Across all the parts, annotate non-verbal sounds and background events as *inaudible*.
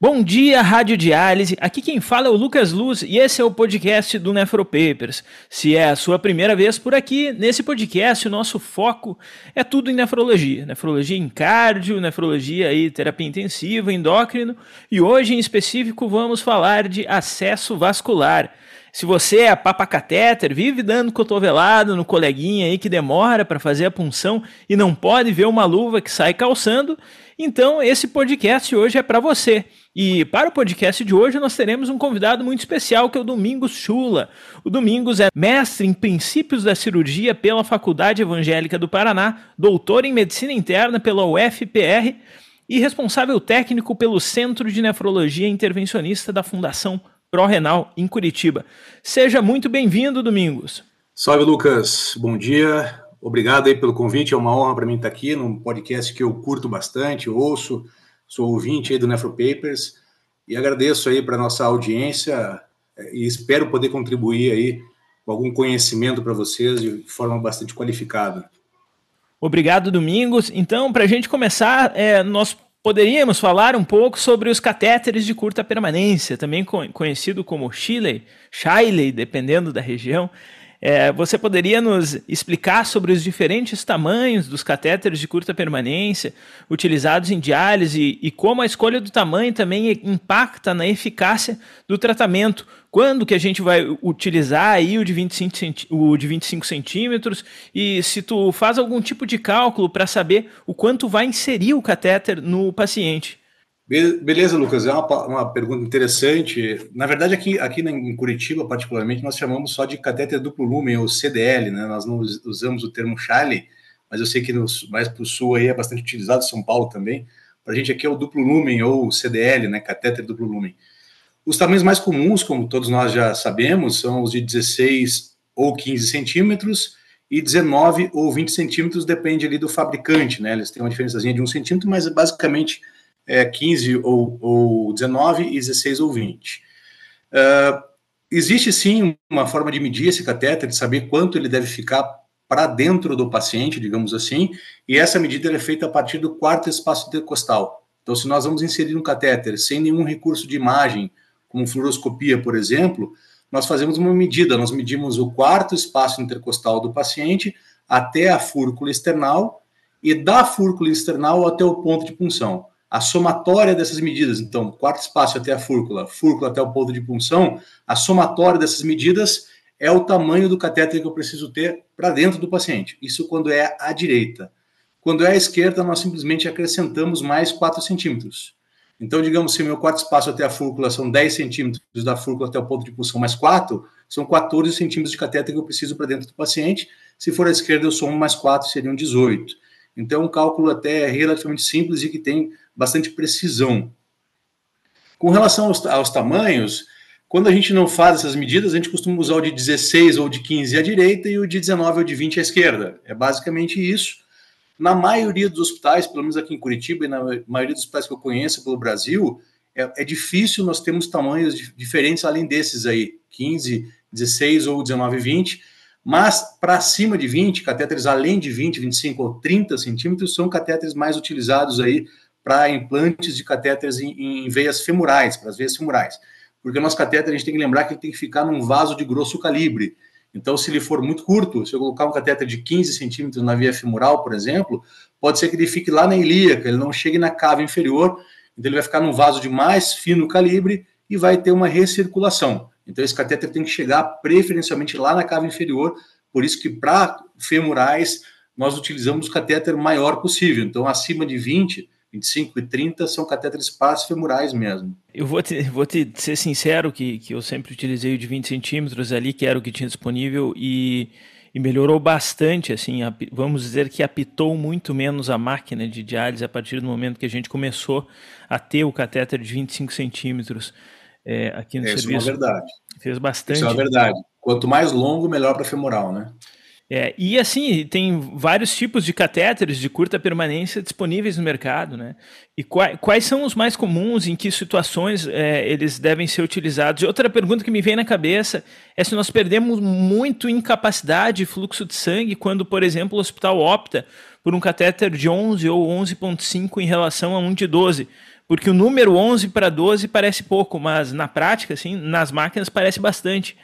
Bom dia, Rádio Diálise. Aqui quem fala é o Lucas Luz e esse é o podcast do Nefropapers. Se é a sua primeira vez por aqui, nesse podcast o nosso foco é tudo em nefrologia. Nefrologia em cardio, nefrologia e terapia intensiva, endócrino e hoje em específico vamos falar de acesso vascular. Se você é papa catéter, vive dando cotovelado no coleguinha aí que demora para fazer a punção e não pode ver uma luva que sai calçando, então esse podcast hoje é para você. E para o podcast de hoje nós teremos um convidado muito especial que é o Domingos Chula. O Domingos é mestre em princípios da cirurgia pela Faculdade Evangélica do Paraná, doutor em medicina interna pela UFPR e responsável técnico pelo Centro de Nefrologia Intervencionista da Fundação ProRenal em Curitiba. Seja muito bem-vindo, Domingos. Salve, Lucas. Bom dia. Obrigado aí pelo convite. É uma honra para mim estar aqui num podcast que eu curto bastante, ouço sou ouvinte aí do Nefropapers e agradeço aí para nossa audiência é, e espero poder contribuir aí com algum conhecimento para vocês de forma bastante qualificada. Obrigado, Domingos. Então, para a gente começar, é, nós poderíamos falar um pouco sobre os catéteres de curta permanência, também conhecido como Shiley, Shiley, dependendo da região. É, você poderia nos explicar sobre os diferentes tamanhos dos catéteres de curta permanência utilizados em diálise e como a escolha do tamanho também impacta na eficácia do tratamento? Quando que a gente vai utilizar aí o de 25, o de 25 centímetros e se tu faz algum tipo de cálculo para saber o quanto vai inserir o catéter no paciente? Beleza, Lucas, é uma, uma pergunta interessante. Na verdade, aqui, aqui em Curitiba, particularmente, nós chamamos só de catéter duplo lumen, ou CDL, né? Nós não usamos o termo Charlie, mas eu sei que nos, mais para o sul aí é bastante utilizado, São Paulo também. Para a gente aqui é o duplo lumen, ou CDL, né? Catéter duplo lumen. Os tamanhos mais comuns, como todos nós já sabemos, são os de 16 ou 15 centímetros e 19 ou 20 centímetros, depende ali do fabricante, né? Eles têm uma diferençazinha de um centímetro, mas basicamente é, 15 ou, ou 19 e 16 ou 20. Uh, ah, existe sim uma forma de medir esse catéter, de saber quanto ele deve ficar para dentro do paciente, digamos assim, e essa medida é feita a partir do quarto espaço intercostal. Então, se nós vamos inserir um catéter sem nenhum recurso de imagem, como fluoroscopia, por exemplo, nós fazemos uma medida, nós medimos o quarto espaço intercostal do paciente até a fúrcula external e da fúrcula external até o ponto de punção a somatória dessas medidas, então, quarto espaço até a fúrcula, fúrcula até o ponto de punção, a somatória dessas medidas é o tamanho do catéter que eu preciso ter para dentro do paciente. Isso quando é à direita. Quando é à esquerda, nós simplesmente acrescentamos mais 4 centímetros. Então, digamos, se meu quarto espaço até a fúrcula são 10 centímetros, da fúrcula até o ponto de punção mais 4, são 14 centímetros de catéter que eu preciso para dentro do paciente. Se for à esquerda, eu somo mais 4, seriam 18. Então, é um cálculo até relativamente simples e que tem bastante precisão. Com relação aos, aos tamanhos, quando a gente não faz essas medidas, a gente costuma usar o de 16 ou de 15 à direita e o de 19 ou de 20 à esquerda. É basicamente isso. Na maioria dos hospitais, pelo menos aqui em Curitiba e na maioria dos hospitais que eu conheço pelo Brasil, é, é difícil nós termos tamanhos diferentes além desses aí, 15, 16 ou 19 e 20. Mas para cima de 20, catéteres além de 20, 25 ou 30 centímetros são catéteres mais utilizados aí para implantes de catéteres em, em veias femorais, para as veias femorais. porque o nosso catéter a gente tem que lembrar que ele tem que ficar num vaso de grosso calibre. Então, se ele for muito curto, se eu colocar um catéter de 15 centímetros na via femoral, por exemplo, pode ser que ele fique lá na ilíaca, ele não chegue na cava inferior, então ele vai ficar num vaso de mais fino calibre e vai ter uma recirculação. Então, esse catéter tem que chegar preferencialmente lá na cava inferior, por isso que para femorais nós utilizamos o catéter maior possível. Então, acima de 20, 25 e 30 são catéteres femorais mesmo. Eu vou te, vou te ser sincero que, que eu sempre utilizei o de 20 centímetros ali, que era o que tinha disponível, e, e melhorou bastante, assim, vamos dizer que apitou muito menos a máquina de diálise a partir do momento que a gente começou a ter o catéter de 25 centímetros é, aqui no Isso serviço. Isso é uma verdade. Fez bastante. Isso é uma verdade. Quanto mais longo, melhor para femoral, né? É, e assim, tem vários tipos de catéteres de curta permanência disponíveis no mercado, né? E quais, quais são os mais comuns, em que situações é, eles devem ser utilizados? E outra pergunta que me vem na cabeça é se nós perdemos muito incapacidade e fluxo de sangue quando, por exemplo, o hospital opta por um catéter de 11 ou 11.5 em relação a um de 12. Porque o número 11 para 12 parece pouco, mas na prática, assim, nas máquinas parece bastante.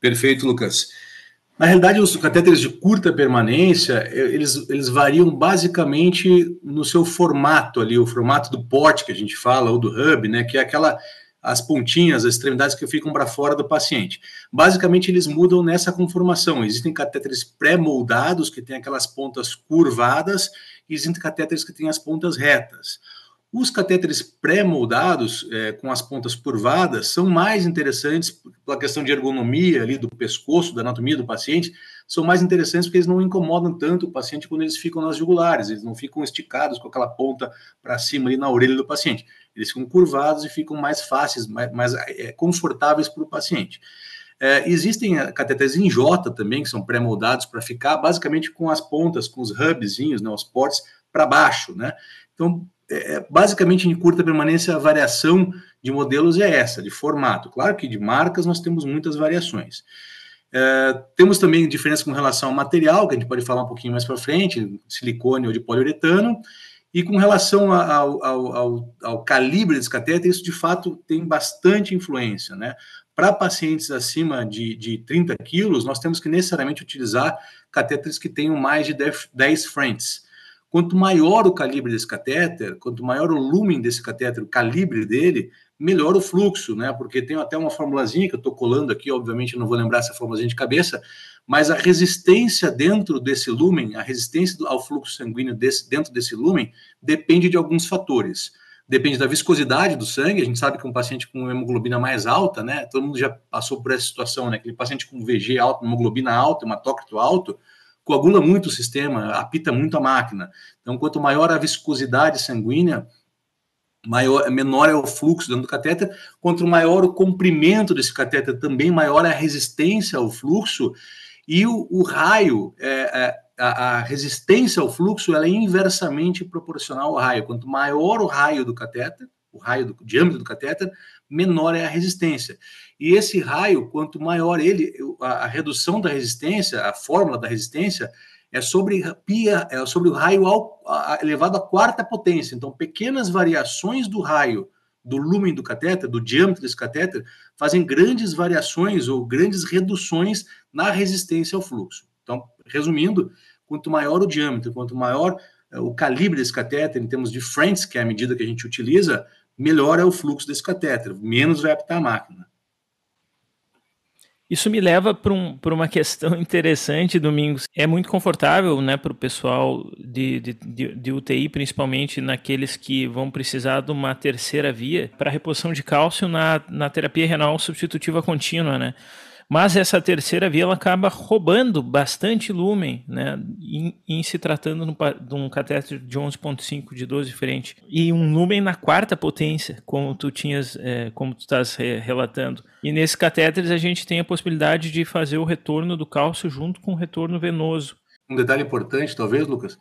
Perfeito, Lucas. Na realidade, os catéteres de curta permanência, eles, eles variam basicamente no seu formato ali, o formato do porte que a gente fala, ou do hub, né, que é aquela as pontinhas, as extremidades que ficam para fora do paciente. Basicamente, eles mudam nessa conformação. Existem catéteres pré-moldados, que têm aquelas pontas curvadas, e existem catéteres que têm as pontas retas. Os catéteres pré-moldados, é, com as pontas curvadas, são mais interessantes pela questão de ergonomia ali do pescoço, da anatomia do paciente, são mais interessantes porque eles não incomodam tanto o paciente quando eles ficam nas jugulares, eles não ficam esticados com aquela ponta para cima ali na orelha do paciente. Eles ficam curvados e ficam mais fáceis, mais, mais é, confortáveis para o paciente. É, existem catéteres em J também, que são pré-moldados para ficar basicamente com as pontas, com os hubzinhos, né, os portes para baixo, né? Então, é, é, basicamente em curta permanência a variação de modelos é essa, de formato. Claro que de marcas nós temos muitas variações. É, temos também diferença com relação ao material, que a gente pode falar um pouquinho mais para frente, silicone ou de poliuretano, e com relação ao, ao, ao, ao, calibre desse catéter, isso de fato tem bastante influência, né? Para pacientes acima de, de 30 quilos, nós temos que necessariamente utilizar catéteres que tenham mais de 10, 10 Quanto maior o calibre desse catéter, quanto maior o lumen desse catéter, o calibre dele, melhor o fluxo, né? Porque tem até uma formulazinha que eu estou colando aqui, obviamente não vou lembrar essa formulazinha de cabeça, mas a resistência dentro desse lumen, a resistência ao fluxo sanguíneo desse, dentro desse lumen, depende de alguns fatores. Depende da viscosidade do sangue, a gente sabe que um paciente com hemoglobina mais alta, né? Todo mundo já passou por essa situação, né? Aquele paciente com VG alto, hemoglobina alta, hematócrito alto, coagula muito o sistema, apita muito a máquina. Então, quanto maior a viscosidade sanguínea, maior, menor é o fluxo dentro do catéter, quanto maior o comprimento desse catéter, também maior é a resistência ao fluxo, e o, o raio, é, é, a, a, resistência ao fluxo, ela é inversamente proporcional ao raio. Quanto maior o raio do catéter, o raio do diâmetro do catéter, menor é a resistência. E esse raio, quanto maior ele, a, a redução da resistência, a fórmula da resistência, é sobre, pia, é sobre o raio ao, a, elevado à quarta potência. Então, pequenas variações do raio, do lumen do catéter, do diâmetro desse catéter, fazem grandes variações ou grandes reduções na resistência ao fluxo. Então, resumindo, quanto maior o diâmetro, quanto maior é, o calibre desse catéter, em termos de Friends, que é a medida que a gente utiliza, melhor é o fluxo desse catéter, menos vai apitar a máquina. Isso me leva para um, uma questão *laughs* interessante, Domingos. É muito confortável né, para o pessoal de, de, de, de, UTI, principalmente naqueles que vão precisar de uma terceira via para reposição de cálcio na, na terapia renal substitutiva contínua. Né? Mas essa terceira via ela acaba roubando bastante lumen, né, em, em se tratando no, de um catéter de 11.5 de 12 frente e um lumen na quarta potência, como tu tinhas, é, como tu estás relatando. E nesses catéteres a gente tem a possibilidade de fazer o retorno do cálcio junto com o retorno venoso. Um detalhe importante, talvez, Lucas,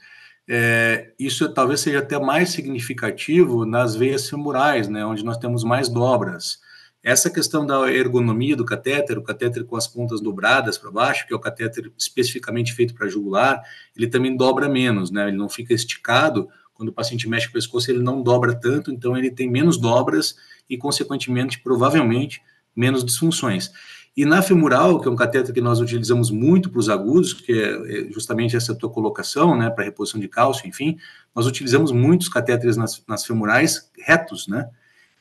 é, isso talvez seja até mais significativo nas veias femorais, né, onde nós temos mais dobras. Essa questão da ergonomia do catéter, o catéter com as pontas dobradas para baixo, que é o catéter especificamente feito para jugular, ele também dobra menos, né? Ele não fica esticado quando o paciente mexe o pescoço, ele não dobra tanto, então ele tem menos dobras e, consequentemente, provavelmente, menos disfunções. E na femoral, que é um cateter que nós utilizamos muito para os agudos, que é, é justamente essa tua colocação, né, para reposição de cálcio, enfim, nós utilizamos muitos catéteres nas, nas femorais retos, né?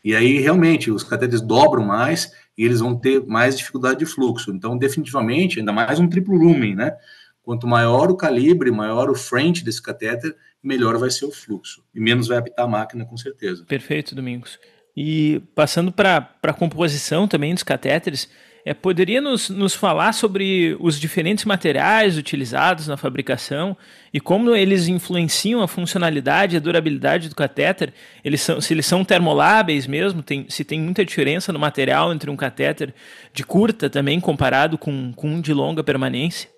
E aí, realmente, os catéteres dobram mais e eles vão ter mais dificuldade de fluxo. Então, definitivamente, ainda mais um triplo lumen, né? Quanto maior o calibre, maior o frente desse catéter, melhor vai ser o fluxo. E menos vai apitar a máquina, com certeza. Perfeito, Domingos. E passando para a composição também dos catéteres, é, poderia nos, nos falar sobre os diferentes materiais utilizados na fabricação e como eles influenciam a funcionalidade e a durabilidade do catéter? Eles são, se eles são termoláveis mesmo, tem, se tem muita diferença no material entre um catéter de curta também comparado com, com um de longa permanência?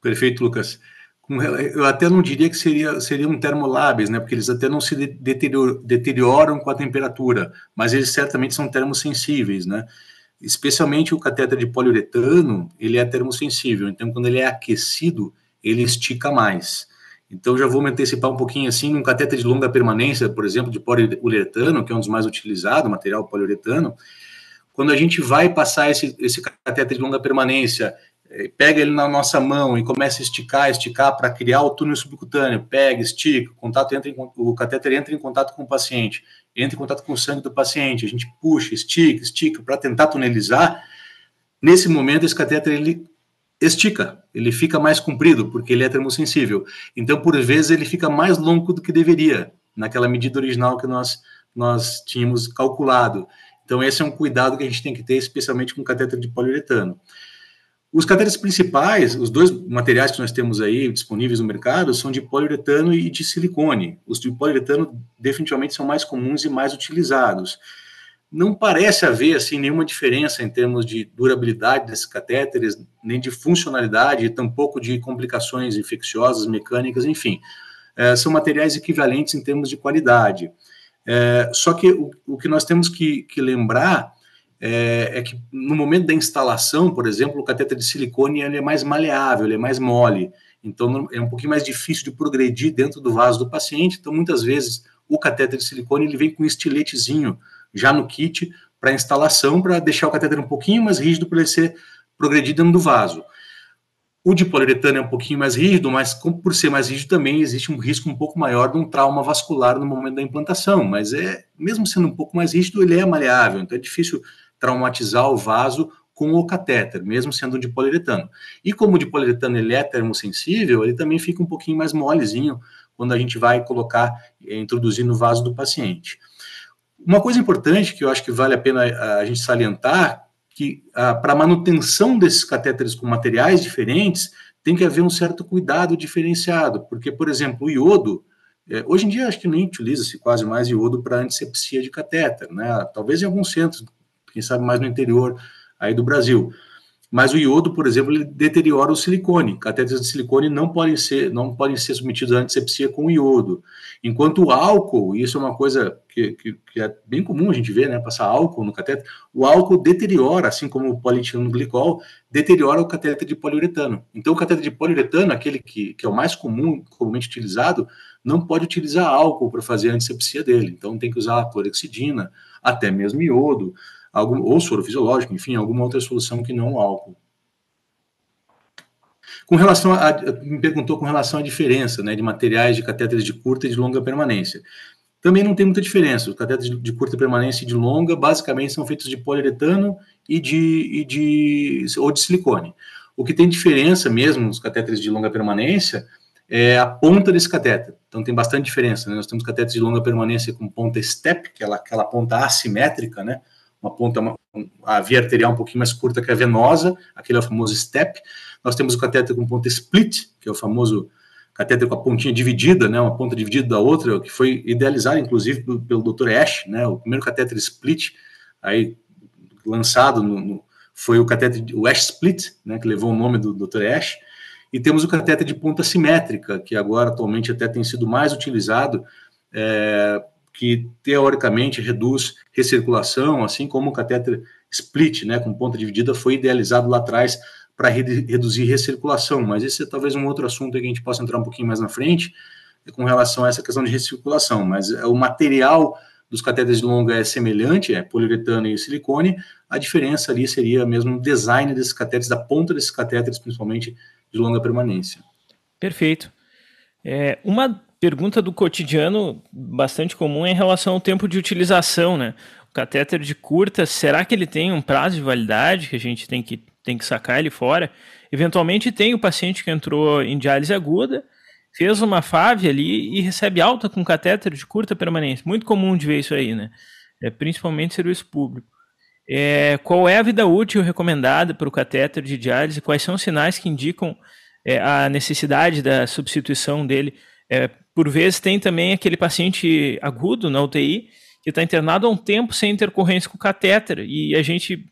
Perfeito, Lucas. Eu até não diria que seria, seriam termoláveis, né? Porque eles até não se deterioram com a temperatura, mas eles certamente são termosensíveis, né? Especialmente o catéter de poliuretano, ele é termosensível, então quando ele é aquecido, ele estica mais. Então já vou me antecipar um pouquinho assim, num catéter de longa permanência, por exemplo, de poliuretano, que é um dos mais utilizados, material poliuretano, quando a gente vai passar esse, esse catéter de longa permanência é, pega ele na nossa mão e começa a esticar, esticar para criar o túnel subcutâneo, pega, estica, o, contato entra em, o catéter entra em contato com o paciente, entra em contato com o sangue do paciente, a gente puxa, estica, estica para tentar tunelizar. Nesse momento, esse catéter ele estica, ele fica mais comprido, porque ele é termosensível. Então, por vezes, ele fica mais longo do que deveria, naquela medida original que nós, nós tínhamos calculado. Então, esse é um cuidado que a gente tem que ter, especialmente com catéter de poliuretano. Os catéteres principais, os dois materiais que nós temos aí disponíveis no mercado, são de poliuretano e de silicone. Os de poliuretano definitivamente são mais comuns e mais utilizados. Não parece haver assim nenhuma diferença em termos de durabilidade desses catéteres, nem de funcionalidade, tampouco de complicações infecciosas, mecânicas, enfim. É, são materiais equivalentes em termos de qualidade. É, só que o, o, que nós temos que, que lembrar é, é, que no momento da instalação, por exemplo, o cateter de silicone ele é mais maleável, ele é mais mole, então é um pouquinho mais difícil de progredir dentro do vaso do paciente. Então, muitas vezes, o cateter de silicone ele vem com um estiletezinho já no kit para instalação, para deixar o cateter um pouquinho mais rígido para ele ser progredir dentro do vaso. O de poliuretano é um pouquinho mais rígido, mas por ser mais rígido também existe um risco um pouco maior de um trauma vascular no momento da implantação, mas é mesmo sendo um pouco mais rígido, ele é maleável, então é difícil traumatizar o vaso com o catéter, mesmo sendo de poliuretano. E como o de poliuretano ele é termosensível, ele também fica um pouquinho mais molezinho quando a gente vai colocar, eh, introduzir no vaso do paciente. Uma coisa importante que eu acho que vale a pena a gente salientar, que ah, para manutenção desses catéteres com materiais diferentes, tem que haver um certo cuidado diferenciado, porque, por exemplo, o iodo, é, hoje em dia acho que nem utiliza-se quase mais iodo para antisepsia de catéter, né? Talvez em alguns centros quem sabe mais no interior aí do Brasil. Mas o iodo, por exemplo, ele deteriora o silicone. Catéteres de silicone não podem ser, não podem ser submetidos à antisepsia com iodo. Enquanto o álcool, e isso é uma coisa que, que, que, é bem comum a gente ver, né? Passar álcool no catéter, o álcool deteriora, assim como o polietileno glicol, deteriora o catéter de poliuretano. Então, o catéter de poliuretano, aquele que, que é o mais comum, comumente utilizado, não pode utilizar álcool para fazer a antisepsia dele. Então, tem que usar clorexidina, até mesmo iodo algum, ou soro fisiológico, enfim, alguma outra solução que não o álcool. Com relação a, me perguntou com relação à diferença né, de materiais de catéteres de curta e de longa permanência. Também não tem muita diferença. Os catéteres de curta permanência e de longa, basicamente, são feitos de poliuretano e de, e de ou de silicone. O que tem diferença mesmo nos catéteres de longa permanência é a ponta desse catéter. Então tem bastante diferença. Né? Nós temos catéteres de longa permanência com ponta step, que é aquela ponta assimétrica, né? Uma ponta, uma, a via arterial um pouquinho mais curta que a venosa, aquele é o famoso STEP. Nós temos o catéter com ponta split, que é o famoso catéter com a pontinha dividida, né, uma ponta dividida da outra, que foi idealizado, inclusive, pelo, pelo Dr. Ash, né, o primeiro catéter split, aí, lançado no, no, foi o catéter, o Ash Split, né, que levou o nome do Dr. Ash, e temos o catéter de ponta simétrica, que agora, atualmente, até tem sido mais utilizado é, que teoricamente reduz recirculação, assim como o catéter split, né, com ponta dividida, foi idealizado lá atrás para re reduzir recirculação, mas esse é talvez um outro assunto que a gente possa entrar um pouquinho mais na frente. com relação a essa questão de recirculação, mas o material dos catéteres de longa é semelhante, é poliuretano e silicone, a diferença ali seria mesmo o design desses catéteres, da ponta desses catéteres, principalmente de longa permanência. Perfeito. É, uma pergunta do cotidiano bastante comum é em relação ao tempo de utilização, né? O catéter de curta, será que ele tem um prazo de validade que a gente tem que, tem que sacar ele fora? Eventualmente tem o paciente que entrou em diálise aguda, fez uma FAV ali e recebe alta com catéter de curta permanência. Muito comum de ver isso aí, né? É, principalmente serviço público. É, qual é a vida útil recomendada para o catéter de diálise? Quais são os sinais que indicam é, a necessidade da substituição dele? É, por vezes tem também aquele paciente agudo na UTI que está internado há um tempo sem intercorrência com o catéter e a gente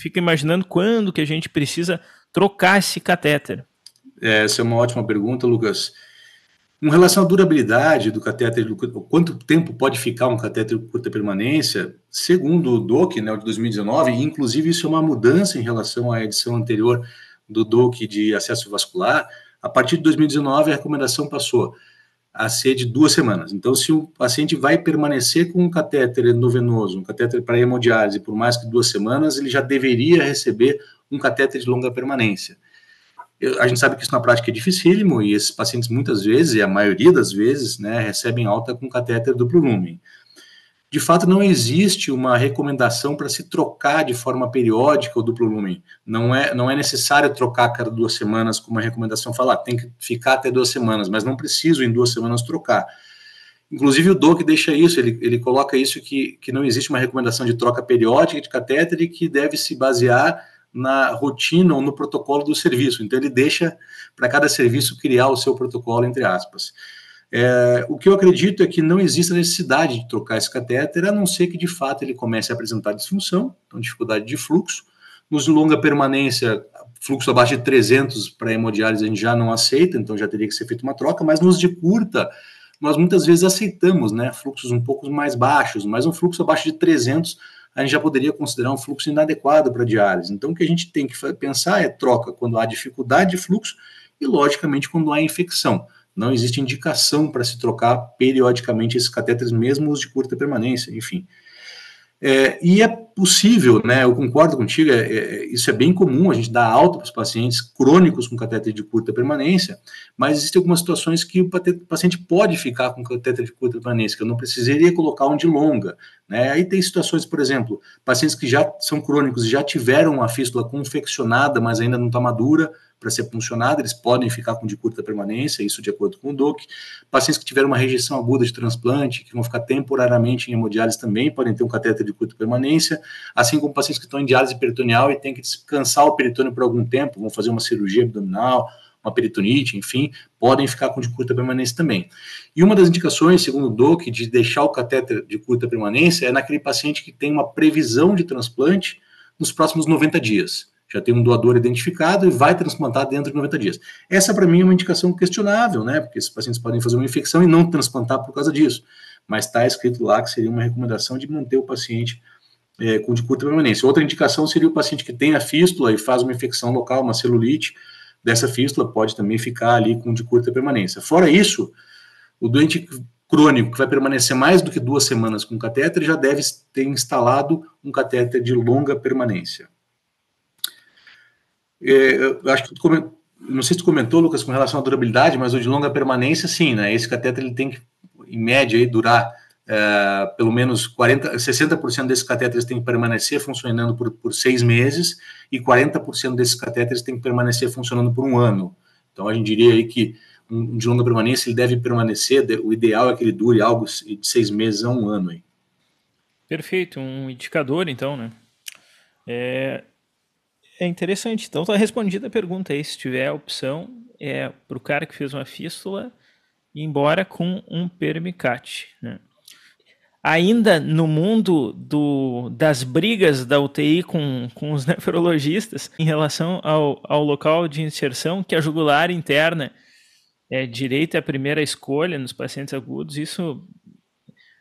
fica imaginando quando que a gente precisa trocar esse catéter. É, essa é uma ótima pergunta, Lucas. Com relação à durabilidade do catéter, quanto tempo pode ficar um catéter de curta permanência, segundo o DOC, né, de 2019, inclusive isso é uma mudança em relação à edição anterior do DOC de acesso vascular, a partir de 2019 a recomendação passou a ser de duas semanas. Então, se o paciente vai permanecer com um catéter endovenoso, um catéter para hemodiálise por mais que duas semanas, ele já deveria receber um catéter de longa permanência. Eu, a gente sabe que isso na prática é dificílimo e esses pacientes muitas vezes, e a maioria das vezes, né, recebem alta com catéter duplo lumen. De fato, não existe uma recomendação para se trocar de forma periódica o duplo lumen. Não é, não é necessário trocar cada duas semanas, como a recomendação fala, ah, tem que ficar até duas semanas, mas não preciso em duas semanas trocar. Inclusive o DOC deixa isso, ele, ele coloca isso que, que não existe uma recomendação de troca periódica de catéter e que deve se basear na rotina ou no protocolo do serviço. Então, ele deixa para cada serviço criar o seu protocolo, entre aspas. É, o que eu acredito é que não existe necessidade de trocar esse catéter, a não ser que de fato ele comece a apresentar disfunção, então dificuldade de fluxo. Nos longa permanência, fluxo abaixo de 300 para hemodiálise a gente já não aceita, então já teria que ser feita uma troca, mas nos de curta, nós muitas vezes aceitamos, né, fluxos um pouco mais baixos, mas um fluxo abaixo de 300 a gente já poderia considerar um fluxo inadequado para diálise. Então, o que a gente tem que pensar é troca quando há dificuldade de fluxo e, logicamente, quando há infecção. Não existe indicação para se trocar periodicamente esses catéteres, mesmo os de curta permanência, enfim. É, e é possível, né? Eu concordo contigo, é, é, isso é bem comum, a gente dá alta para os pacientes crônicos com catéter de curta permanência, mas existem algumas situações que o paciente pode ficar com catéter de curta permanência, que eu não precisaria colocar um de longa. Né? Aí tem situações, por exemplo, pacientes que já são crônicos e já tiveram uma fístula confeccionada, mas ainda não está madura, para ser puncionada, eles podem ficar com de curta permanência, isso de acordo com o DOC. Pacientes que tiveram uma rejeição aguda de transplante, que vão ficar temporariamente em hemodiálise também, podem ter um catéter de curta permanência, assim como pacientes que estão em diálise peritoneal e têm que descansar o peritônio por algum tempo, vão fazer uma cirurgia abdominal, uma peritonite, enfim, podem ficar com de curta permanência também. E uma das indicações, segundo o DOC, de deixar o catéter de curta permanência é naquele paciente que tem uma previsão de transplante nos próximos 90 dias já tem um doador identificado e vai transplantar dentro de 90 dias. Essa, para mim, é uma indicação questionável, né? Porque esses pacientes podem fazer uma infecção e não transplantar por causa disso. Mas está escrito lá que seria uma recomendação de manter o paciente é, com de curta permanência. Outra indicação seria o paciente que tem a fístula e faz uma infecção local, uma celulite dessa fístula, pode também ficar ali com de curta permanência. Fora isso, o doente crônico que vai permanecer mais do que duas semanas com catéter já deve ter instalado um catéter de longa permanência. É, eu acho que tu não sei se tu comentou, Lucas, com relação à durabilidade, mas o de longa permanência, sim, né? Esse catéter ele tem que, em média, aí, durar é, pelo menos 40, 60% desses catéteres tem que permanecer funcionando por, por seis meses e 40% desses catéteres tem que permanecer funcionando por um ano. Então a gente diria aí que um de longa permanência ele deve permanecer, o ideal é que ele dure algo de seis meses a um ano aí. Perfeito, um indicador então, né? É, é interessante. Então, está respondida a pergunta aí. Se tiver a opção, é para o cara que fez uma fístula ir embora com um permicate. Né? Ainda no mundo do, das brigas da UTI com, com os *laughs* nefrologistas em relação ao, ao local de inserção, que a jugular interna é direita é a primeira escolha nos pacientes agudos, isso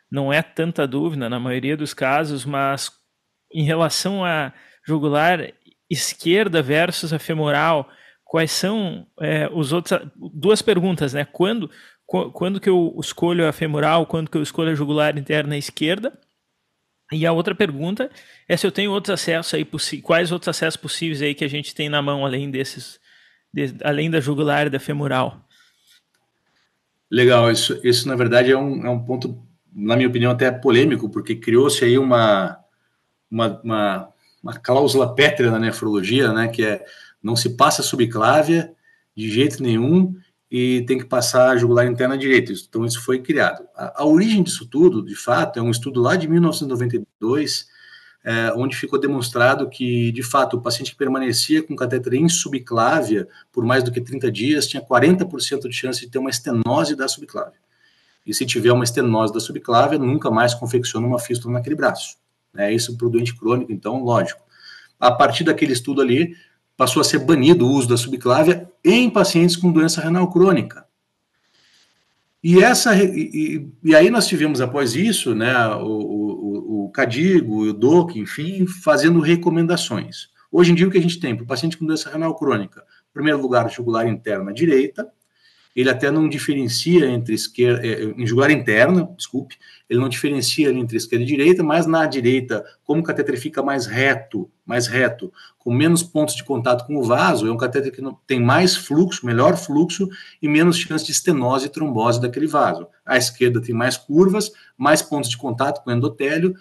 não é tanta dúvida na maioria dos casos, mas em relação a jugular esquerda versus a femoral, quais são é, os outros duas perguntas, né? Quando quando que eu escolho a femoral, quando que eu escolho a jugular interna esquerda. E a outra pergunta é se eu tenho outros acessos aí, quais outros acessos possíveis aí que a gente tem na mão, além desses, de, além da jugular e da femoral. Legal, isso, isso na verdade é um, é um ponto, na minha opinião, até polêmico, porque criou-se aí uma, uma, uma, uma, cláusula pétrea na nefrologia, né, que é não se passa subclávia de jeito nenhum e tem que passar a jugular interna direita. Então, isso foi criado. A, a, origem disso tudo, de fato, é um estudo lá de 1992, é, onde ficou demonstrado que, de fato, o paciente que permanecia com catéter em subclávia por mais do que 30 dias tinha 40% de chance de ter uma estenose da subclávia. E se tiver uma estenose da subclávia, nunca mais confecciona uma fístula naquele braço. É isso para o doente crônico, então, lógico. A partir daquele estudo ali, passou a ser banido o uso da subclávia em pacientes com doença renal crônica. E, essa, e, e aí nós tivemos, após isso, né, o, o, o CADIGO, o DOC, enfim, fazendo recomendações. Hoje em dia, o que a gente tem para o paciente com doença renal crônica? Em primeiro lugar, jugular interna direita, ele até não diferencia entre esquerda, é, em jugular interna, desculpe, ele não diferencia entre esquerda e direita, mas na direita, como o catéter fica mais reto, mais reto, com menos pontos de contato com o vaso, é um catéter que tem mais fluxo, melhor fluxo e menos chance de estenose e trombose daquele vaso. A esquerda tem mais curvas, mais pontos de contato com o endotélio,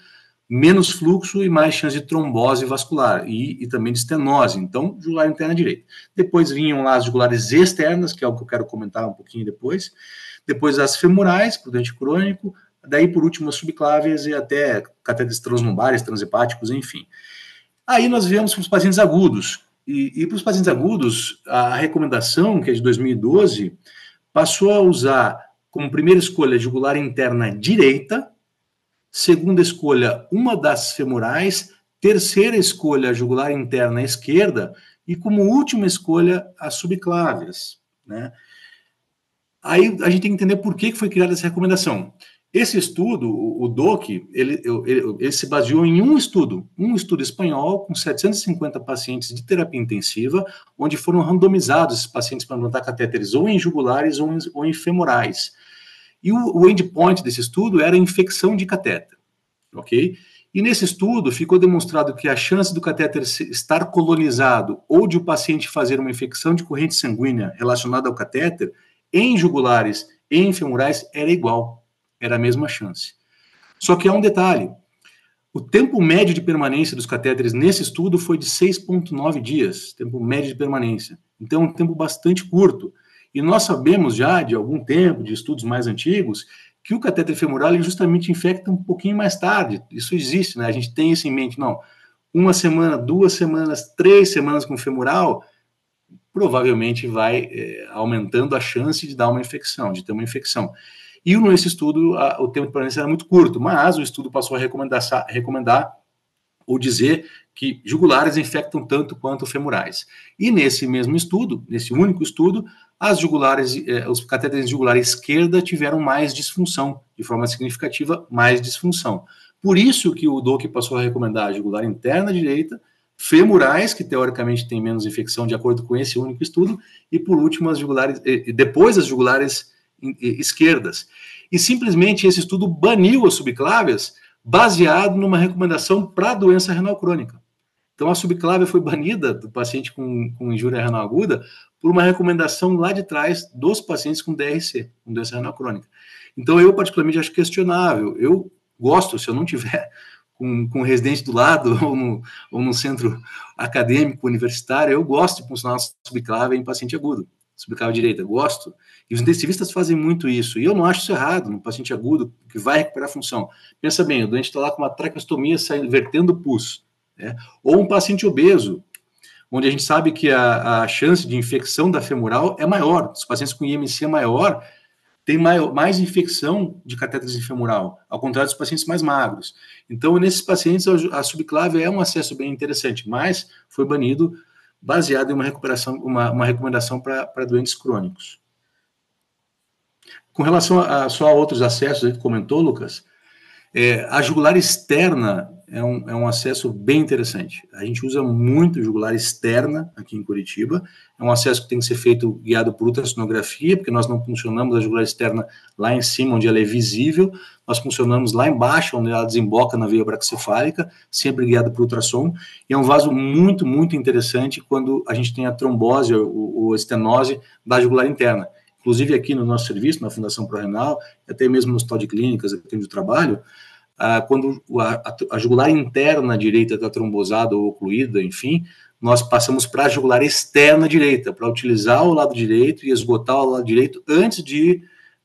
menos fluxo e mais chance de trombose vascular e, e também de estenose. Então, jugular interna direita. Depois vinham lá as jugulares externas, que é o que eu quero comentar um pouquinho depois. Depois as femorais, para o dente crônico. Daí, por último, as subclávias e até catéteres translombares, transhepáticos, enfim. Aí nós viemos para os pacientes agudos. E, e para os pacientes agudos, a recomendação, que é de 2012, passou a usar como primeira escolha jugular interna direita, segunda escolha, uma das femorais, terceira escolha, a jugular interna esquerda, e como última escolha, as subclávias, né? Aí a gente tem que entender por que foi criada essa recomendação. Esse estudo, o DOC, ele, ele, ele, se baseou em um estudo, um estudo espanhol com 750 pacientes de terapia intensiva, onde foram randomizados esses pacientes para implantar catéteres ou em jugulares ou em, ou em femorais. E o, o endpoint desse estudo era infecção de catéter, ok? E nesse estudo ficou demonstrado que a chance do catéter estar colonizado ou de o paciente fazer uma infecção de corrente sanguínea relacionada ao catéter em jugulares e em femorais era igual, era a mesma chance. Só que há um detalhe: o tempo médio de permanência dos catéteres nesse estudo foi de 6,9 dias, tempo médio de permanência. Então, é um tempo bastante curto. E nós sabemos já de algum tempo, de estudos mais antigos, que o catéter femoral ele justamente infecta um pouquinho mais tarde. Isso existe, né? A gente tem isso em mente. Não, uma semana, duas semanas, três semanas com femoral, provavelmente vai é, aumentando a chance de dar uma infecção, de ter uma infecção. E nesse estudo, a, o tempo de permanência era muito curto, mas o estudo passou a recomendar, recomendar ou dizer que jugulares infectam tanto quanto femorais. E nesse mesmo estudo, nesse único estudo, as jugulares, eh, os catéteres jugular esquerda tiveram mais disfunção, de forma significativa, mais disfunção. Por isso que o DOC passou a recomendar a jugular interna direita, femorais, que teoricamente têm menos infecção, de acordo com esse único estudo, e por último as jugulares, eh, depois as jugulares esquerdas. E simplesmente esse estudo baniu as subclávias baseado numa recomendação para doença renal crônica. Então, a subclávia foi banida do paciente com, com injúria renal aguda por uma recomendação lá de trás dos pacientes com DRC, com doença renal crônica. Então, eu particularmente acho questionável. Eu gosto, se eu não tiver *laughs* com, com um residente do lado *laughs* ou no, ou no centro acadêmico, universitário, eu gosto de funcionar subclávia em paciente agudo, subclávia direita, gosto. E os intensivistas fazem muito isso. E eu não acho isso errado no paciente agudo que vai recuperar a função. Pensa bem, o doente está lá com uma traqueostomia saindo, vertendo pus né? Ou um paciente obeso, onde a gente sabe que a, a chance de infecção da femoral é maior. Os pacientes com IMC é maior têm maior, mais infecção de catéteres femoral, ao contrário dos pacientes mais magros. Então, nesses pacientes, a, a subclave é um acesso bem interessante, mas foi banido baseado em uma recuperação, uma, uma recomendação para doentes crônicos. Com relação a, a, só a outros acessos, que comentou, Lucas, É, a jugular externa é um, é um acesso bem interessante. A gente usa muito jugular externa aqui em Curitiba. É um acesso que tem que ser feito guiado por ultrassonografia, porque nós não funcionamos a jugular externa lá em cima, onde ela é visível. Nós funcionamos lá embaixo, onde ela desemboca na veia braxcefálica, sempre guiado por ultrassom. E é um vaso muito, muito interessante quando a gente tem a trombose ou, ou estenose da jugular interna. Inclusive aqui no nosso serviço, na Fundação ProRenal, até mesmo no hospital de clínicas, aqui onde eu trabalho, ah, quando a, a, jugular interna direita está trombosada ou ocluída, enfim, nós passamos para a jugular externa direita, para utilizar o lado direito e esgotar o lado direito antes de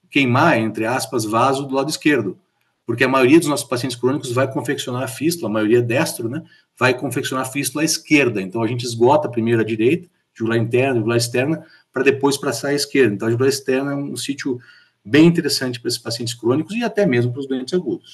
queimar, entre aspas, vaso do lado esquerdo. Porque a maioria dos nossos pacientes crônicos vai confeccionar a fístula, a maioria é destro, né? Vai confeccionar a fístula à esquerda. Então a gente esgota primeiro a direita, jugular interna, jugular externa, para depois passar à esquerda. Então a jugular externa é um sítio bem interessante para esses pacientes crônicos e até mesmo para os doentes agudos.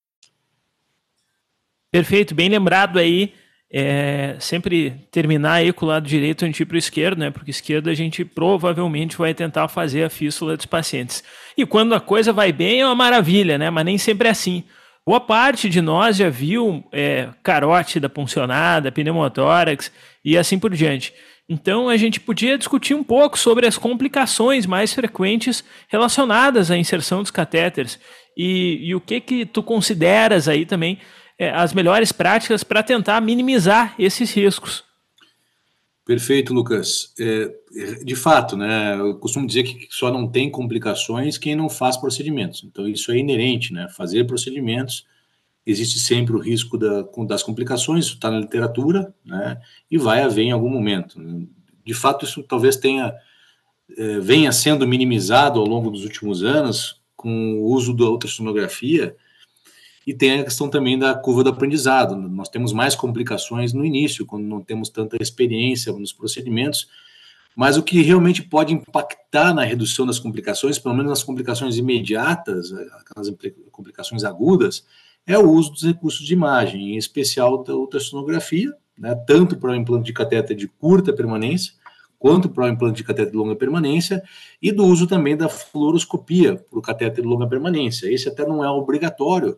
Perfeito, bem lembrado aí. É, sempre terminar aí com o lado direito antes para o esquerdo, né? Porque esquerdo a gente provavelmente vai tentar fazer a fístula dos pacientes. E quando a coisa vai bem é uma maravilha, né? Mas nem sempre é assim. Boa parte de nós já viu é, carótida puncionada, pneumotórax e assim por diante. Então a gente podia discutir um pouco sobre as complicações mais frequentes relacionadas à inserção dos catéteres e, e o que que tu consideras aí também é, as melhores práticas para tentar minimizar esses riscos. Perfeito, Lucas. É, de fato, né, eu costumo dizer que só não tem complicações quem não faz procedimentos. Então, isso é inerente, né? Fazer procedimentos, existe sempre o risco da, das complicações, isso está na literatura, né? E vai haver em algum momento. De fato, isso talvez tenha, é, venha sendo minimizado ao longo dos últimos anos com o uso da ultrassonografia, e tem a questão também da curva do aprendizado. Nós temos mais complicações no início, quando não temos tanta experiência nos procedimentos, mas o que realmente pode impactar na redução das complicações, pelo menos nas complicações imediatas, aquelas complicações agudas, é o uso dos recursos de imagem, em especial da ultrassonografia, né, tanto para o implante de catéter de curta permanência, quanto para o implante de catéter de longa permanência, e do uso também da fluoroscopia para o catéter de longa permanência. Esse até não é obrigatório,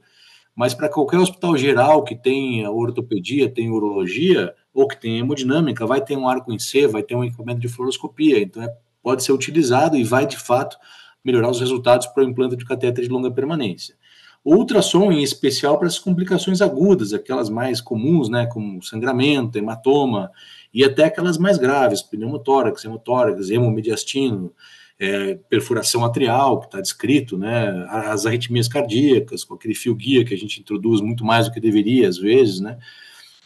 mas para qualquer hospital geral que tenha ortopedia, tem urologia, ou que tenha hemodinâmica, vai ter um arco em C, vai ter um equipamento de fluoroscopia, então é, pode ser utilizado e vai, de fato, melhorar os resultados para o implante de catéter de longa permanência. O ultrassom, em especial, para as complicações agudas, aquelas mais comuns, né, como sangramento, hematoma, e até aquelas mais graves, pneumotórax, hemotórax, hemomediastino, é, perfuração atrial, que está descrito, né, as arritmias cardíacas, com aquele fio guia que a gente introduz muito mais do que deveria, às vezes, né,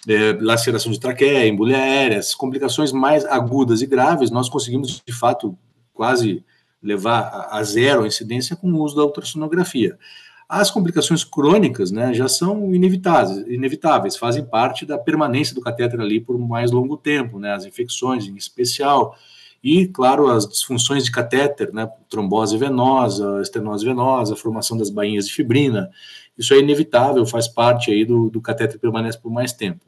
é, laceração de traqueia, embolia aérea, as complicações mais agudas e graves, nós conseguimos, de fato, quase levar a zero a incidência com o uso da ultrassonografia. As complicações crônicas, né, já são inevitáveis, inevitáveis, fazem parte da permanência do catéter ali por mais longo tempo, né, as infecções em especial, e, claro, as disfunções de catéter, né, trombose venosa, estenose venosa, formação das bainhas de fibrina, isso é inevitável, faz parte aí do, do catéter permanece por mais tempo.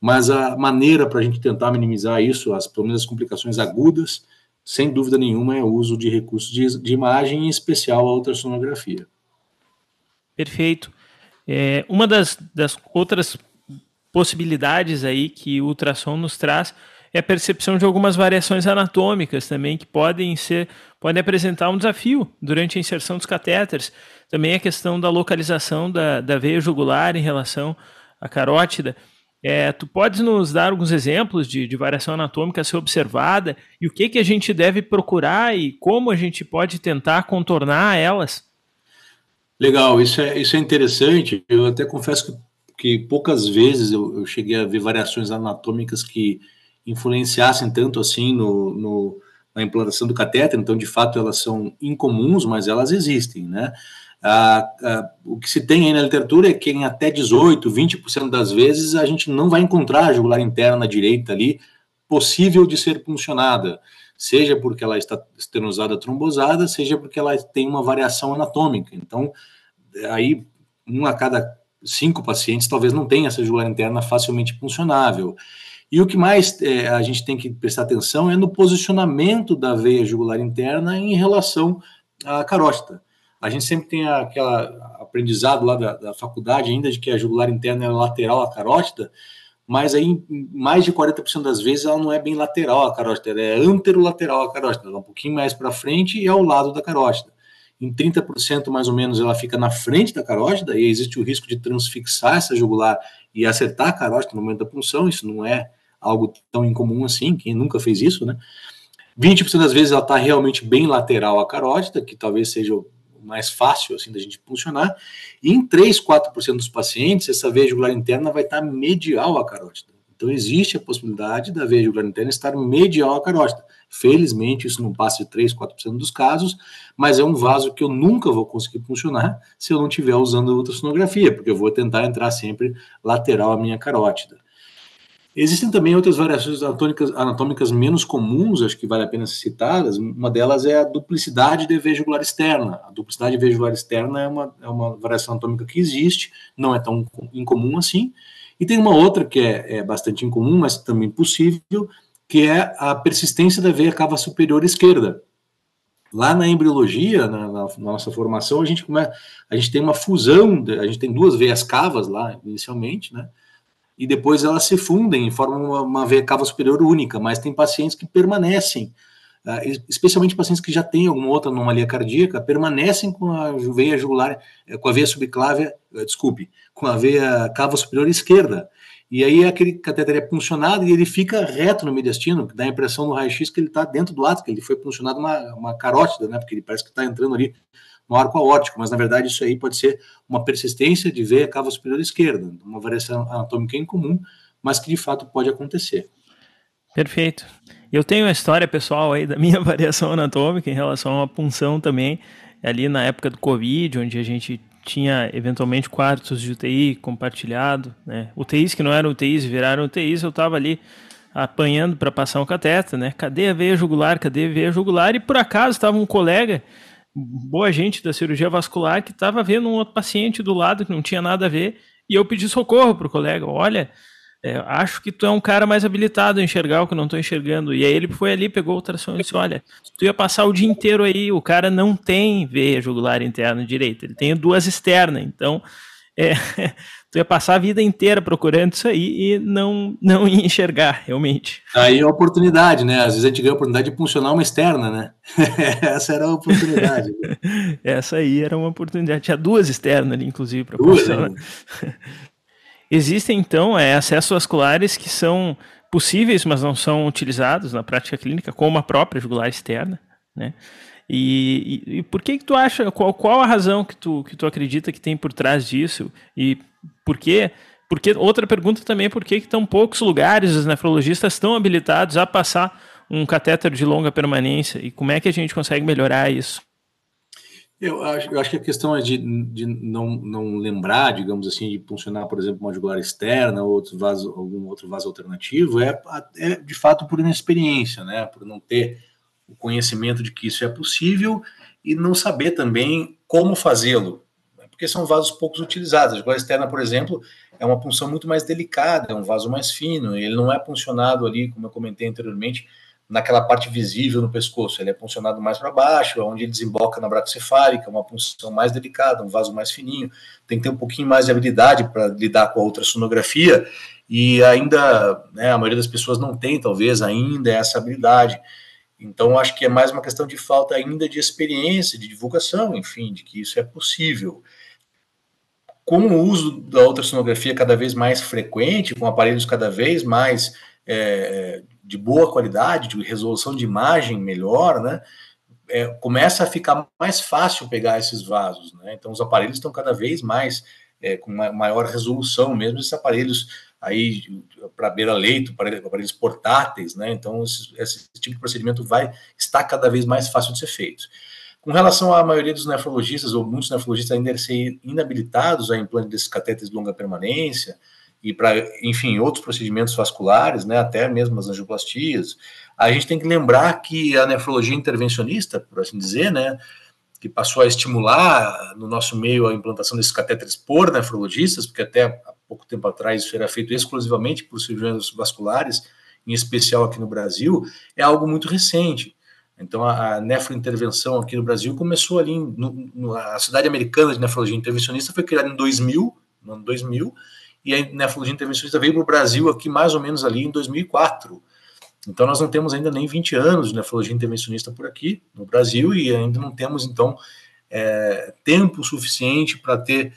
Mas a maneira para a gente tentar minimizar isso, as, pelo menos as complicações agudas, sem dúvida nenhuma, é o uso de recursos de, de imagem, em especial a ultrassonografia. Perfeito. É, uma das, das outras possibilidades aí que o ultrassom nos traz é a percepção de algumas variações anatômicas também que podem ser podem apresentar um desafio durante a inserção dos catéteres. Também a questão da localização da, da veia jugular em relação à carótida. É, tu podes nos dar alguns exemplos de, de variação anatômica a ser observada e o que, que a gente deve procurar e como a gente pode tentar contornar elas? Legal, isso é, isso é interessante. Eu até confesso que, que poucas vezes eu, eu cheguei a ver variações anatômicas que influenciassem tanto assim no, no, na implantação do catéter, então de fato elas são incomuns, mas elas existem, né? Ah, o que se tem aí na literatura é que em até 18, 20% das vezes a gente não vai encontrar a jugular interna direita ali possível de ser puncionada, seja porque ela está estenosada trombosada, seja porque ela tem uma variação anatômica. Então, aí, um a cada cinco pacientes talvez não tenha essa jugular interna facilmente puncionável. E o que mais é, a gente tem que prestar atenção é no posicionamento da veia jugular interna em relação à carótida. A gente sempre tem aquela aprendizado lá da, da faculdade ainda de que a jugular interna é lateral à carótida, mas aí mais de 40% das vezes ela não é bem lateral à carótida, ela é anterolateral à carótida, ela é um pouquinho mais para frente e ao lado da carótida. Em 30% mais ou menos ela fica na frente da carótida e existe o risco de transfixar essa jugular e acertar a carótida no momento da punção, isso não é algo tão incomum assim, quem nunca fez isso, né? 20% das vezes ela está realmente bem lateral à carótida, que talvez seja mais fácil assim da gente funcionar. E em 3, 4% dos pacientes, essa veia jugular interna vai estar medial à carótida. Então existe a possibilidade da veia jugular interna estar medial à carótida. Felizmente, isso não passa de 3, 4% dos casos, mas é um vaso que eu nunca vou conseguir funcionar se eu não estiver usando ultrassonografia, porque eu vou tentar entrar sempre lateral à minha carótida. Existem também outras variações anatômicas, anatômicas, menos comuns, acho que vale a pena ser citadas. Uma delas é a duplicidade de veia jugular externa. A duplicidade de veia jugular externa é uma, é uma variação anatômica que existe, não é tão incomum assim. E tem uma outra que é, é bastante incomum, mas também possível, que é a persistência da veia cava superior esquerda. Lá na embriologia, na, na, na nossa formação, a gente, come, a gente tem uma fusão, a gente tem duas veias cavas lá, inicialmente, né? E depois elas se fundem e formam uma, uma veia cava superior única, mas tem pacientes que permanecem, uh, especialmente pacientes que já têm alguma outra anomalia cardíaca, permanecem com a veia jugular, eh, com a veia subclávia, uh, desculpe, com a veia cava superior esquerda. E aí aquele cateter é puncionado e ele fica reto no mediastino, que dá a impressão no raio-x que ele está dentro do ato, que ele foi puncionado uma, uma carótida, né? Porque ele parece que está entrando ali no arco aórtico, mas na verdade isso aí pode ser uma persistência de veia cava superior esquerda, uma variação anatômica incomum, mas que de fato pode acontecer. Perfeito. Eu tenho uma história pessoal aí da minha *laughs* variação anatômica em relação a uma punção também, ali na época do Covid, onde a gente tinha eventualmente quartos de UTI compartilhado, né? UTIs que não eram UTIs viraram UTIs, eu estava ali apanhando para passar um cateter, né? Cadê a veia jugular? Cadê a veia jugular? E por acaso estava um colega boa gente da cirurgia vascular que estava vendo um outro paciente do lado que não tinha nada a ver e eu pedi socorro pro colega. Olha, é, acho que tu é um cara mais habilitado a enxergar o que eu não estou enxergando. E aí ele foi ali, pegou o ultrassom e disse: Olha, tu ia passar o dia inteiro aí, o cara não tem veia jugular interna direita, ele tem duas externas. Então, é, *laughs* tu ia passar a vida inteira procurando isso aí e não, não ia enxergar, realmente. Aí é a oportunidade, né? Às vezes a gente ganha a oportunidade de funcionar uma externa, né? *laughs* Essa era a oportunidade. *laughs* Essa aí era uma oportunidade. Tinha duas externas ali, inclusive, para funcionar. Né? *laughs* Existem, então, é, acessos vasculares que são possíveis, mas não são utilizados na prática clínica, como a própria jugular externa, né? E, e, e, por que que tu acha, qual, qual a razão que tu, que tu acredita que tem por trás disso? E por quê? Porque, outra pergunta também é por que, tão poucos lugares os nefrologistas estão habilitados a passar um catéter de longa permanência? E como é que a gente consegue melhorar isso? Eu acho, eu acho que a questão é de, de não, não lembrar, digamos assim, de funcionar, por exemplo, uma jugular externa ou outro vaso, algum outro vaso alternativo, é, é de fato por inexperiência, né? Por não ter o conhecimento de que isso é possível e não saber também como fazê-lo? Porque são vasos poucos utilizados. A jugular externa, por exemplo, é uma punção muito mais delicada, é um vaso mais fino, ele não é puncionado ali, como eu comentei anteriormente, naquela parte visível no pescoço, ele é puncionado mais para baixo, onde ele desemboca na bracocefálica, uma punção mais delicada, um vaso mais fininho, tem que ter um pouquinho mais de habilidade para lidar com a ultrassonografia, e ainda, né, a maioria das pessoas não tem, talvez, ainda essa habilidade. Então, acho que é mais uma questão de falta ainda de experiência, de divulgação, enfim, de que isso é possível. Com o uso da ultrassonografia cada vez mais frequente, com aparelhos cada vez mais é, de boa qualidade, de resolução de imagem melhor, né? É, começa a ficar mais fácil pegar esses vasos, né? Então, os aparelhos estão cada vez mais é, com maior resolução, mesmo esses aparelhos aí para beira-leito, para aparelhos portáteis, né? Então, esse, esse, tipo de procedimento vai estar cada vez mais fácil de ser feito. Com relação à maioria dos nefrologistas, ou muitos nefrologistas ainda serem inabilitados a implante desses catéteres de longa permanência, e para, enfim, outros procedimentos vasculares, né, até mesmo as angioplastias, a gente tem que lembrar que a nefrologia intervencionista, por assim dizer, né, que passou a estimular no nosso meio a implantação desses catéteres por nefrologistas, porque até há pouco tempo atrás isso era feito exclusivamente por cirurgiões vasculares, em especial aqui no Brasil, é algo muito recente. Então, a, nefrointervenção aqui no Brasil começou ali, no, no, a Cidade Americana de Nefrologia Intervencionista foi criada em 2000, no ano 2000, e a nefrologia intervencionista veio para o Brasil aqui mais ou menos ali em 2004. Então, nós não temos ainda nem 20 anos de nefrologia intervencionista por aqui no Brasil e ainda não temos, então, é, tempo suficiente para ter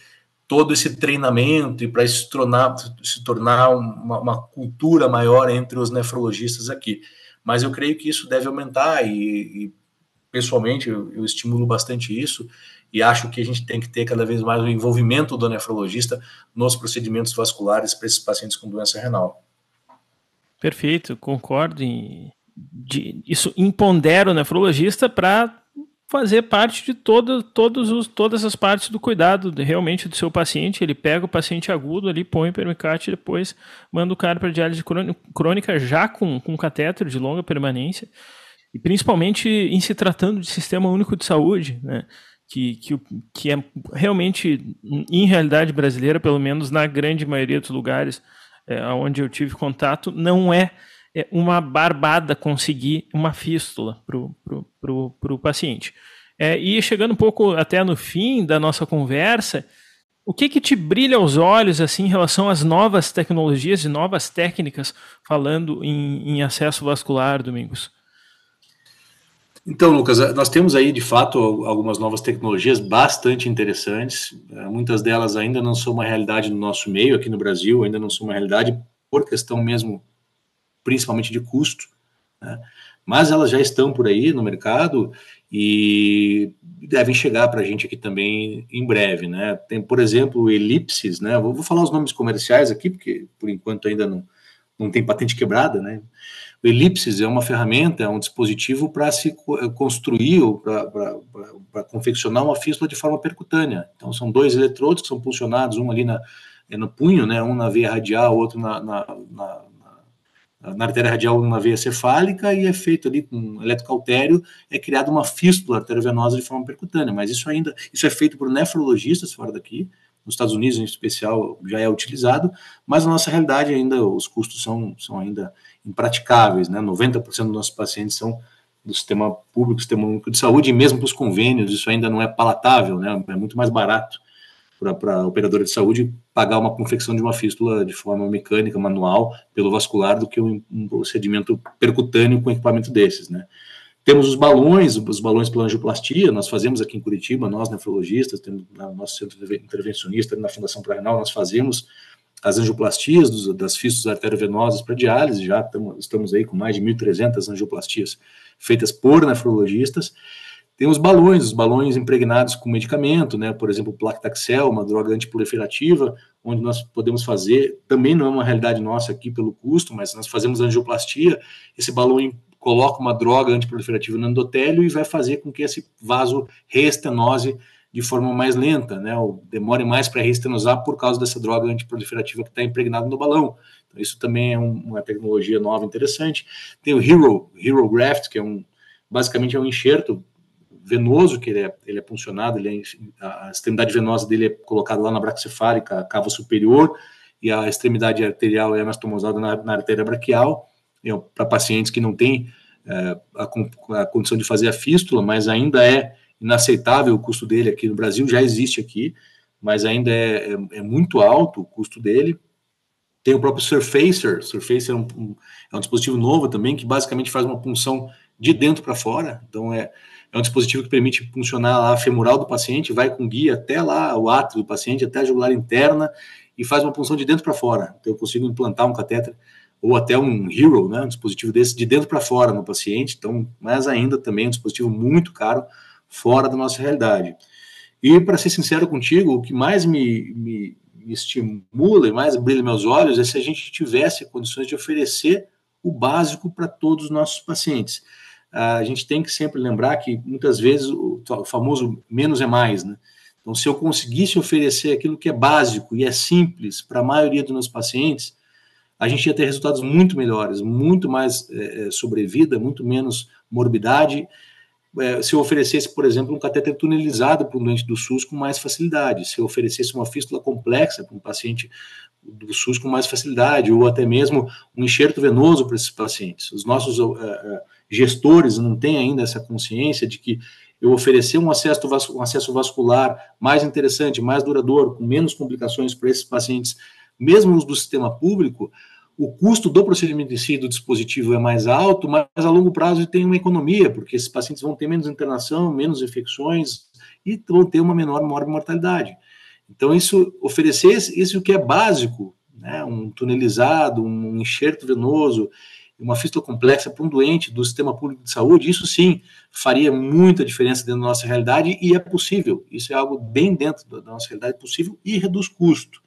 todo esse treinamento e para se tornar, se tornar uma, uma, cultura maior entre os nefrologistas aqui. Mas eu creio que isso deve aumentar e, e pessoalmente, eu, eu, estimulo bastante isso e acho que a gente tem que ter cada vez mais o envolvimento do nefrologista nos procedimentos vasculares para esses pacientes com doença renal. Perfeito, concordo. Em, de, isso impondera o nefrologista para fazer parte de todo, todos os, todas as partes do cuidado de, realmente do seu paciente. Ele pega o paciente agudo ali, põe o permicate e depois manda o cara para diálise crônica já com, com catéter de longa permanência. E principalmente em se tratando de sistema único de saúde, né? Que, que, que é realmente, em realidade brasileira, pelo menos na grande maioria dos lugares é, onde eu tive contato, não é é uma barbada conseguir uma fístula para o paciente. É, e chegando um pouco até no fim da nossa conversa, o que que te brilha aos olhos assim em relação às novas tecnologias e novas técnicas falando em, em acesso vascular, Domingos? Então, Lucas, nós temos aí de fato algumas novas tecnologias bastante interessantes. É, muitas delas ainda não são uma realidade no nosso meio aqui no Brasil, ainda não são uma realidade por questão mesmo principalmente de custo, né? mas elas já estão por aí no mercado e devem chegar para a gente aqui também em breve, né? Tem, por exemplo, o Ellipses, né? Vou, vou, falar os nomes comerciais aqui, porque por enquanto ainda não, não tem patente quebrada, né? O Ellipses é uma ferramenta, é um dispositivo para se construir ou para confeccionar uma fístula de forma percutânea. Então, são dois eletrodos que são pulsionados, um ali na, no punho, né? Um na veia radial, outro na, na, na na artéria radial uma veia cefálica e é feito ali com eletrocautério, é criada uma fístula arteriovenosa de forma percutânea, mas isso ainda, isso é feito por nefrologistas fora daqui, nos Estados Unidos em especial já é utilizado, mas na nossa realidade ainda os custos são, são ainda impraticáveis, né, 90% dos nossos pacientes são do sistema público, sistema único de saúde, e mesmo para os convênios, isso ainda não é palatável, né, é muito mais barato para a operadora de saúde pagar uma confecção de uma fístula de forma mecânica, manual, pelo vascular, do que um, um procedimento percutâneo com equipamento desses, né? Temos os balões, os balões pela angioplastia, nós fazemos aqui em Curitiba, nós nefrologistas, temos no nosso centro intervencionista, na Fundação Pré-Renal, nós fazemos as angioplastias dos, das fístulas arteriovenosas para diálise, já tamo, estamos aí com mais de 1.300 angioplastias feitas por nefrologistas, tem os balões, os balões impregnados com medicamento, né? Por exemplo, o Plactaxel, uma droga antiproliferativa, onde nós podemos fazer, também não é uma realidade nossa aqui pelo custo, mas nós fazemos angioplastia, esse balão coloca uma droga antiproliferativa no endotélio e vai fazer com que esse vaso reestenose de forma mais lenta, né? Ou demore mais para reestenosar por causa dessa droga antiproliferativa que está impregnada no balão. Então, isso também é um, uma tecnologia nova interessante. Tem o Hero, Hero Graft, que é um basicamente é um enxerto venoso, que ele é, ele é puncionado, ele é, a extremidade venosa dele é colocada lá na braquicefálica, a cava superior, e a extremidade arterial é anastomosada na, na artéria braquial, para pacientes que não têm é, a, a, condição de fazer a fístula, mas ainda é inaceitável o custo dele aqui no Brasil, já existe aqui, mas ainda é, é, é muito alto o custo dele. Tem o próprio Surfacer, Surfacer é um, um, é um dispositivo novo também, que basicamente faz uma punção de dentro para fora, então é, é um dispositivo que permite funcionar lá a femoral do paciente, vai com guia até lá o átrio do paciente, até a jugular interna e faz uma punção de dentro para fora. Então eu consigo implantar um catéter ou até um Hero, né, um dispositivo desse de dentro para fora no paciente. Então, mas ainda também é um dispositivo muito caro fora da nossa realidade. E para ser sincero contigo, o que mais me, me, me estimula e mais brilha meus olhos é se a gente tivesse condições de oferecer o básico para todos os nossos pacientes. A gente tem que sempre lembrar que muitas vezes o, famoso menos é mais, né? Então, se eu conseguisse oferecer aquilo que é básico e é simples para a maioria dos meus pacientes, a gente ia ter resultados muito melhores, muito mais é, sobrevida, muito menos morbidade. É, se eu oferecesse, por exemplo, um catéter tunelizado para um doente do SUS com mais facilidade, se eu oferecesse uma fístula complexa para um paciente do SUS com mais facilidade, ou até mesmo um enxerto venoso para esses pacientes. Os nossos uh, uh, gestores não têm ainda essa consciência de que eu oferecer um acesso, um acesso vascular mais interessante, mais duradouro, com menos complicações para esses pacientes, mesmo os do sistema público, o custo do procedimento em si, do dispositivo, é mais alto, mas a longo prazo tem uma economia, porque esses pacientes vão ter menos internação, menos infecções e vão ter uma menor mortalidade. Então, isso, oferecer isso que é básico, né, um tunelizado, um enxerto venoso, uma fístula complexa para um doente do sistema público de saúde, isso sim faria muita diferença dentro da nossa realidade e é possível. Isso é algo bem dentro da nossa realidade possível e reduz custo.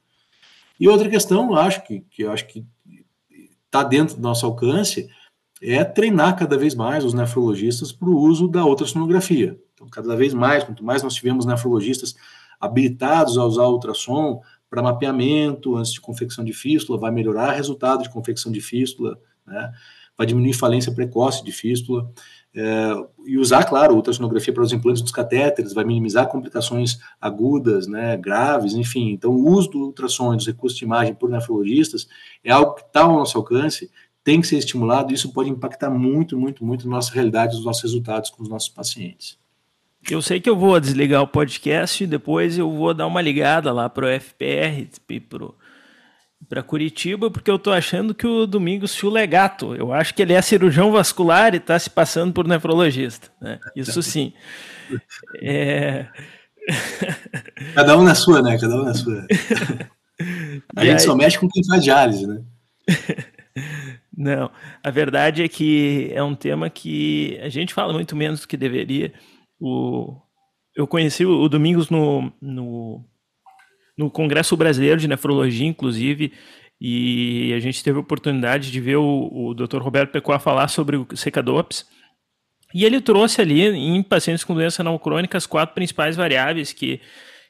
E outra questão, acho que, que acho que está dentro do nosso alcance é treinar cada vez mais os nefrologistas para o uso da ultrassonografia. Então, cada vez mais, quanto mais nós tivermos nefrologistas habilitados a usar ultrassom para mapeamento antes de confecção de fístula, vai melhorar o resultado de confecção de fístula, né? vai diminuir falência precoce de fístula, é, e usar, claro, ultrassonografia para os implantes dos catéteres, vai minimizar complicações agudas, né, graves, enfim. Então, o uso do ultrassom e dos recursos de imagem por nefrologistas é algo que está ao nosso alcance, tem que ser estimulado, e isso pode impactar muito, muito, muito na nossa realidade, nos nossos resultados com os nossos pacientes. Eu sei que eu vou desligar o podcast e depois eu vou dar uma ligada lá para o FPR, para Curitiba, porque eu tô achando que o Domingos Chula é gato. Eu acho que ele é cirurgião vascular e está se passando por nefrologista. Né? Isso sim. É... *laughs* Cada um na sua, né? Cada um na sua. *laughs* A e gente aí... só mexe com quem faz diálise, né? *laughs* Não, a verdade é que é um tema que a gente fala muito menos do que deveria. O, eu conheci o, Domingos no, no, no Congresso Brasileiro de Nefrologia, inclusive, e a gente teve a oportunidade de ver o, o Dr. Roberto Pecoa falar sobre o secadops. E ele trouxe ali, em pacientes com doença não crônica, as quatro principais variáveis que,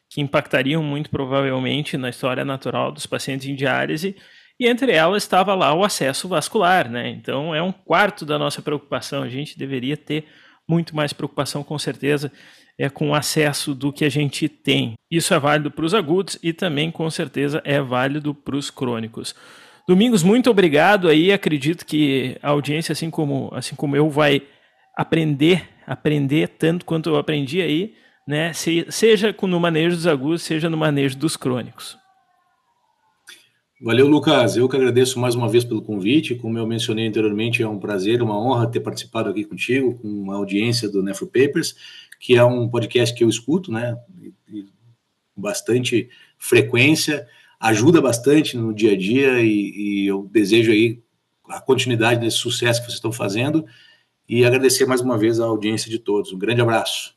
que impactariam muito provavelmente na história natural dos pacientes em diálise, e entre elas estava lá o acesso vascular, né? Então é um quarto da nossa preocupação. A gente deveria ter muito mais preocupação, com certeza, é com o acesso do que a gente tem. Isso é válido para os agudos e também, com certeza, é válido para os crônicos. Domingos, muito obrigado aí. Acredito que a audiência, assim como, assim como eu, vai aprender, aprender tanto quanto eu aprendi aí, né? seja no manejo dos agudos, seja no manejo dos crônicos. Valeu, Lucas. Eu que agradeço mais uma vez pelo convite. Como eu mencionei anteriormente, é um prazer, uma honra ter participado aqui contigo, com a audiência do Nefro Papers, que é um podcast que eu escuto, né? Com bastante frequência, ajuda bastante no dia a dia e, e eu desejo aí a continuidade desse sucesso que vocês estão fazendo e agradecer mais uma vez a audiência de todos. Um grande abraço.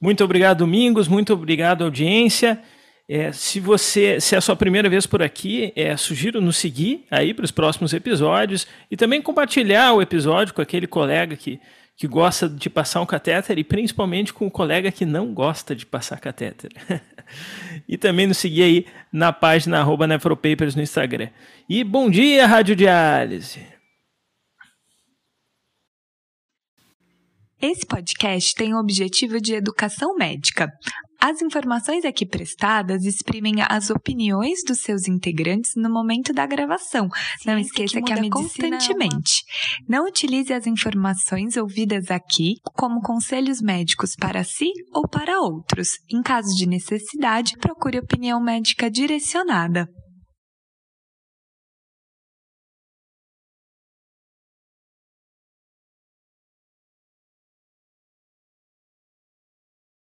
Muito obrigado, Domingos. Muito obrigado, audiência. É, se você, se é a sua primeira vez por aqui, é, sugiro nos seguir aí para os próximos episódios e também compartilhar o episódio com aquele colega que, que gosta de passar um catéter e principalmente com o colega que não gosta de passar catéter. *laughs* e também nos seguir aí na página arroba Nefropapers no Instagram. E bom dia, Rádio Diálise! Esse podcast tem o objetivo de educação médica. As informações aqui prestadas exprimem as opiniões dos seus integrantes no momento da gravação. Ciência Não esqueça que, que a medicina constantemente. Não utilize as informações ouvidas aqui como conselhos médicos para si ou para outros. Em caso de necessidade, procure opinião médica direcionada.